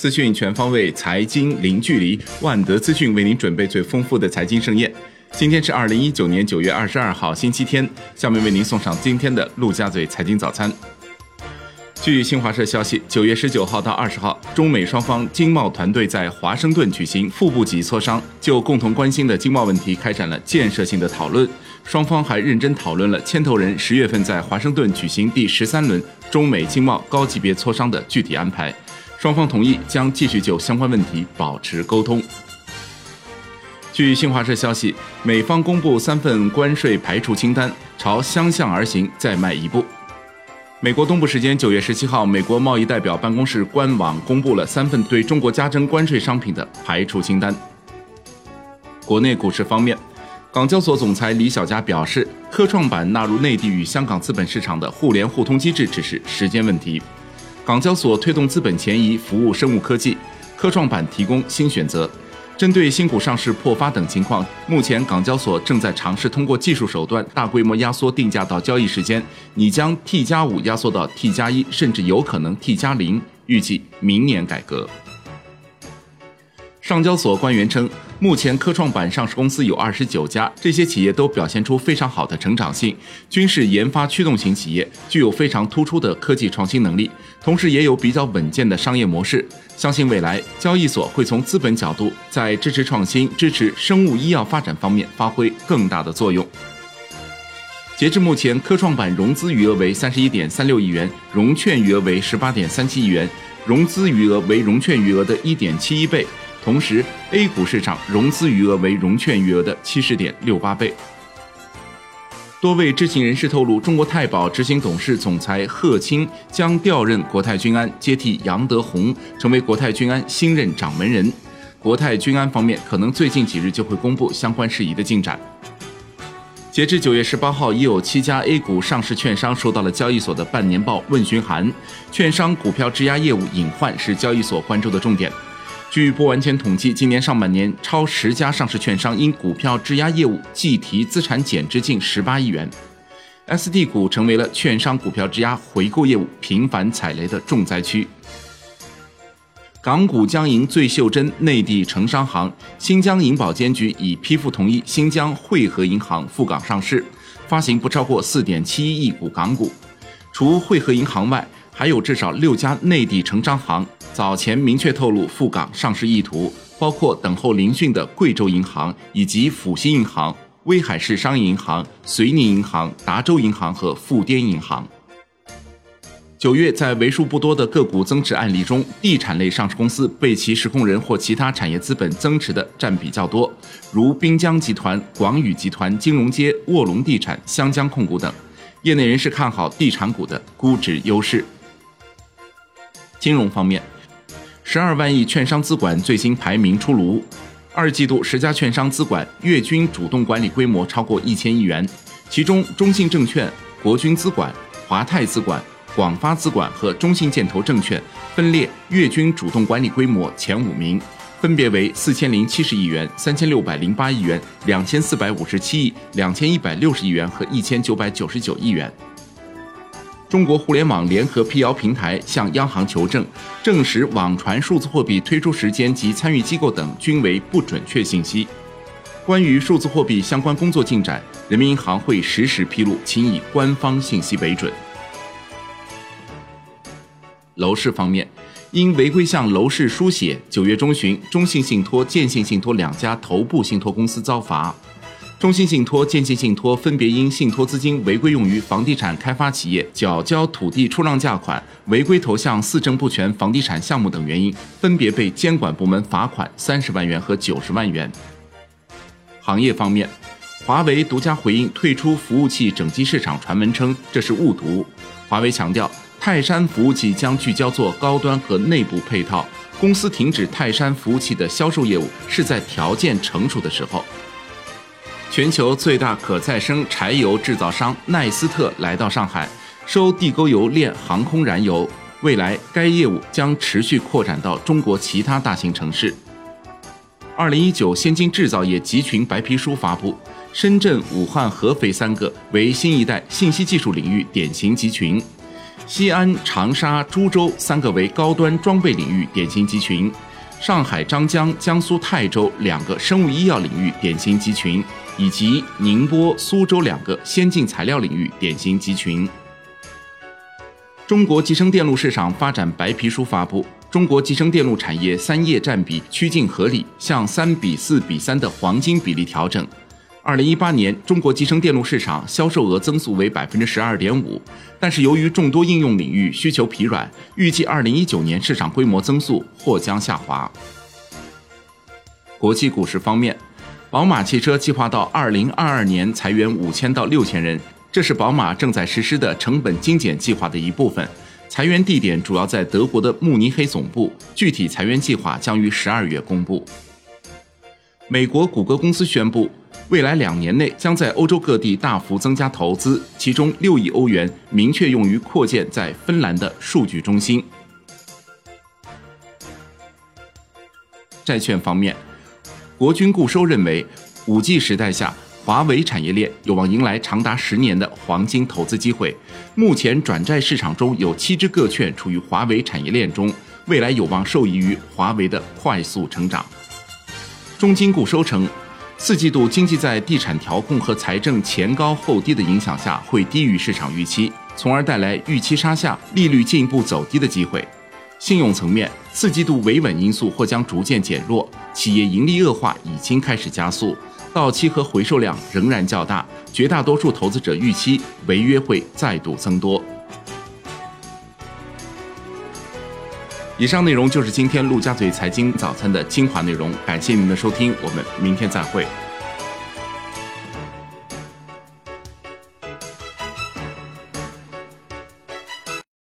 资讯全方位，财经零距离。万德资讯为您准备最丰富的财经盛宴。今天是二零一九年九月二十二号，星期天。下面为您送上今天的陆家嘴财经早餐。据新华社消息，九月十九号到二十号，中美双方经贸团队在华盛顿举行副部级磋商，就共同关心的经贸问题开展了建设性的讨论。双方还认真讨论了牵头人十月份在华盛顿举行第十三轮中美经贸高级别磋商的具体安排。双方同意将继续就相关问题保持沟通。据新华社消息，美方公布三份关税排除清单，朝相向而行再迈一步。美国东部时间九月十七号，美国贸易代表办公室官网公布了三份对中国加征关税商品的排除清单。国内股市方面，港交所总裁李小加表示，科创板纳入内地与香港资本市场的互联互通机制只是时间问题。港交所推动资本前移服务生物科技，科创板提供新选择。针对新股上市破发等情况，目前港交所正在尝试通过技术手段大规模压缩定价到交易时间，拟将 T 加五压缩到 T 加一，甚至有可能 T 加零，预计明年改革。上交所官员称，目前科创板上市公司有二十九家，这些企业都表现出非常好的成长性，均是研发驱动型企业，具有非常突出的科技创新能力，同时也有比较稳健的商业模式。相信未来交易所会从资本角度，在支持创新、支持生物医药发展方面发挥更大的作用。截至目前，科创板融资余额为三十一点三六亿元，融券余额为十八点三七亿元，融资余额为融券余额的一点七一倍。同时，A 股市场融资余额为融券余额的七十点六八倍。多位知情人士透露，中国太保执行董事总裁贺青将调任国泰君安，接替杨德宏，成为国泰君安新任掌门人。国泰君安方面可能最近几日就会公布相关事宜的进展。截至九月十八号，已有七家 A 股上市券商收到了交易所的半年报问询函，券商股票质押业务隐患是交易所关注的重点。据不完全统计，今年上半年超十家上市券商因股票质押业务计提资产减值近十八亿元，S D 股成为了券商股票质押回购业务频繁踩雷的重灾区。港股将迎最袖珍内地城商行，新疆银保监局已批复同意新疆汇合银行赴港上市，发行不超过四点七一亿股港股。除汇合银行外，还有至少六家内地城商行。早前明确透露赴港上市意图，包括等候聆讯的贵州银行以及阜新银行、威海市商业银行、遂宁银行、达州银行和富滇银行。九月，在为数不多的个股增持案例中，地产类上市公司被其实控人或其他产业资本增持的占比较多，如滨江集团、广宇集团、金融街、卧龙地产、湘江控股等。业内人士看好地产股的估值优势。金融方面。十二万亿券商资管最新排名出炉，二季度十家券商资管月均主动管理规模超过一千亿元，其中中信证券、国军资管、华泰资管、广发资管和中信建投证券分列月均主动管理规模前五名，分别为四千零七十亿元、三千六百零八亿元、两千四百五十七亿、两千一百六十亿元和一千九百九十九亿元。中国互联网联合辟谣平台向央行求证，证实网传数字货币推出时间及参与机构等均为不准确信息。关于数字货币相关工作进展，人民银行会实时披露，请以官方信息为准。楼市方面，因违规向楼市书写，九月中旬，中信信托、建信信托两家头部信托公司遭罚。中信信托、建信信托分别因信托资金违规用于房地产开发企业缴交土地出让价款、违规投向四证不全房地产项目等原因，分别被监管部门罚款三十万元和九十万元。行业方面，华为独家回应退出服务器整机市场传闻称这是误读。华为强调，泰山服务器将聚焦做高端和内部配套，公司停止泰山服务器的销售业务是在条件成熟的时候。全球最大可再生柴油制造商奈斯特来到上海，收地沟油炼航空燃油。未来该业务将持续扩展到中国其他大型城市。二零一九先进制造业集群白皮书发布，深圳、武汉、合肥三个为新一代信息技术领域典型集群。西安、长沙、株洲三个为高端装备领域典型集群，上海、张江、江苏泰州两个生物医药领域典型集群，以及宁波、苏州两个先进材料领域典型集群。中国集成电路市场发展白皮书发布，中国集成电路产业三业占比趋近合理，向三比四比三的黄金比例调整。二零一八年，中国集成电路市场销售额增速为百分之十二点五，但是由于众多应用领域需求疲软，预计二零一九年市场规模增速或将下滑。国际股市方面，宝马汽车计划到二零二二年裁员五千到六千人，这是宝马正在实施的成本精简计划的一部分。裁员地点主要在德国的慕尼黑总部，具体裁员计划将于十二月公布。美国谷歌公司宣布。未来两年内将在欧洲各地大幅增加投资，其中六亿欧元明确用于扩建在芬兰的数据中心。债券方面，国军固收认为，五 G 时代下，华为产业链有望迎来长达十年的黄金投资机会。目前转债市场中有七只个券处于华为产业链中，未来有望受益于华为的快速成长。中金固收称。四季度经济在地产调控和财政前高后低的影响下，会低于市场预期，从而带来预期差下、利率进一步走低的机会。信用层面，四季度维稳因素或将逐渐减弱，企业盈利恶化已经开始加速，到期和回售量仍然较大，绝大多数投资者预期违约会再度增多。以上内容就是今天陆家嘴财经早餐的精华内容，感谢您的收听，我们明天再会。